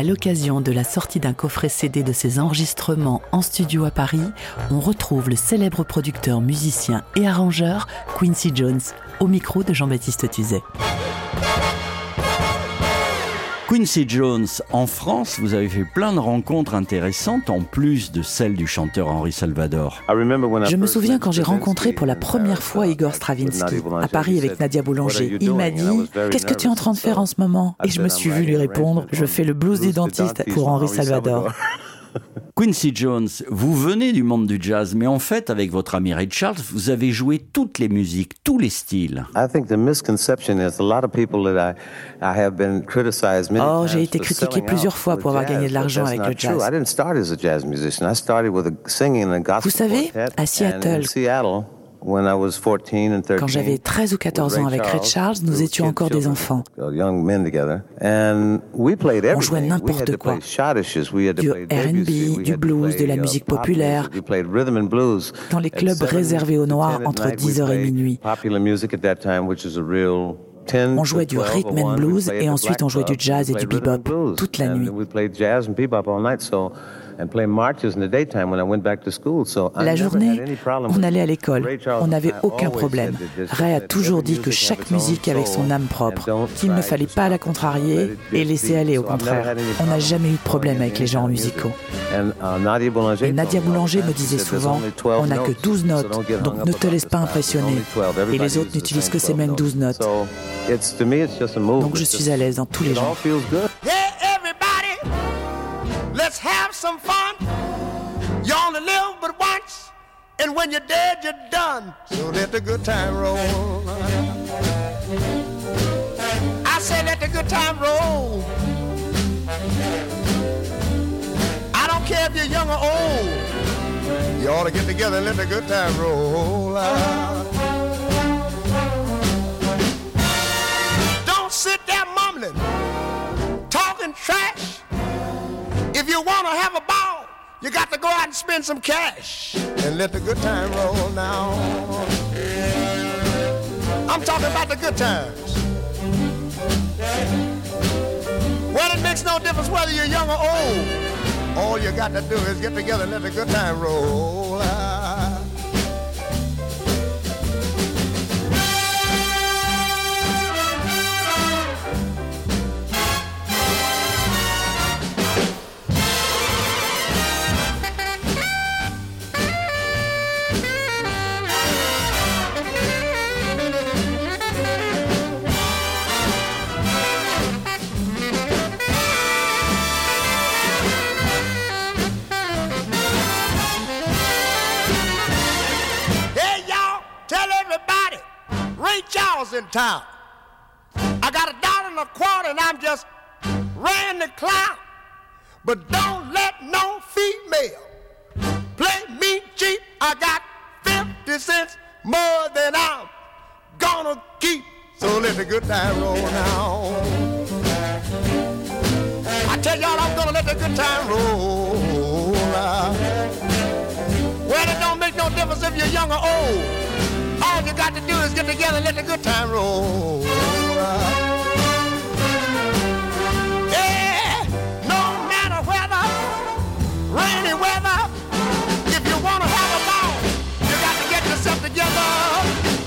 À l'occasion de la sortie d'un coffret CD de ses enregistrements en studio à Paris, on retrouve le célèbre producteur, musicien et arrangeur Quincy Jones au micro de Jean-Baptiste Tuzet. Quincy Jones, en France, vous avez fait plein de rencontres intéressantes en plus de celles du chanteur Henri Salvador. Je me souviens quand j'ai rencontré pour la première fois Igor Stravinsky à Paris avec Nadia Boulanger. Il m'a dit Qu'est-ce que tu es en train de faire en ce moment Et je me suis vu lui répondre Je fais le blues des dentistes pour Henri Salvador. Quincy Jones, vous venez du monde du jazz, mais en fait, avec votre ami Ray Charles, vous avez joué toutes les musiques, tous les styles. Oh, j'ai été critiqué plusieurs fois pour avoir gagné de l'argent avec le jazz. Vous savez, à Seattle, quand j'avais 13 ou 14 ans avec Ray Charles, nous étions encore des enfants. On jouait n'importe quoi. Du R&B, du blues, de la musique populaire, dans les clubs réservés aux Noirs entre 10h et minuit. On jouait du rhythm and blues et ensuite on jouait du jazz et du bebop toute la nuit. La journée, on allait à l'école. On n'avait aucun problème. Ray a toujours dit que chaque musique avait son âme propre, qu'il ne fallait pas la contrarier et laisser aller au contraire. On n'a jamais eu de problème avec les genres musicaux. Et Nadia Boulanger me disait souvent, on n'a que 12 notes, donc ne te laisse pas impressionner. Et les autres n'utilisent que ces mêmes 12 notes. Donc je suis à l'aise dans tous les genres. Some fun. You only live but once, and when you're dead, you're done. So let the good time roll. I say let the good time roll. I don't care if you're young or old. You ought to get together and let the good time roll. Don't sit there mumbling, talking trash. You got to go out and spend some cash and let the good time roll now. I'm talking about the good times. Well, it makes no difference whether you're young or old. All you got to do is get together and let the good time roll. Charles in town. I got a dollar and a quarter and I'm just ran the clown. But don't let no female play me cheap. I got 50 cents more than I'm gonna keep. So let the good time roll now. I tell y'all I'm gonna let the good time roll. Now. Well, it don't make no difference if you're young or old. All you got to do is get together and let the good time roll. Yeah, no matter weather, rainy weather, if you want to have a ball, you got to get yourself together.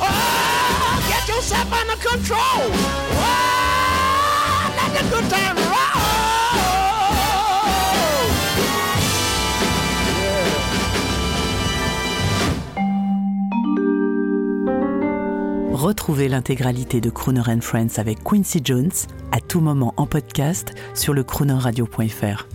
Oh, get yourself under control. Retrouvez l'intégralité de Crooner Friends avec Quincy Jones à tout moment en podcast sur le croonerradio.fr.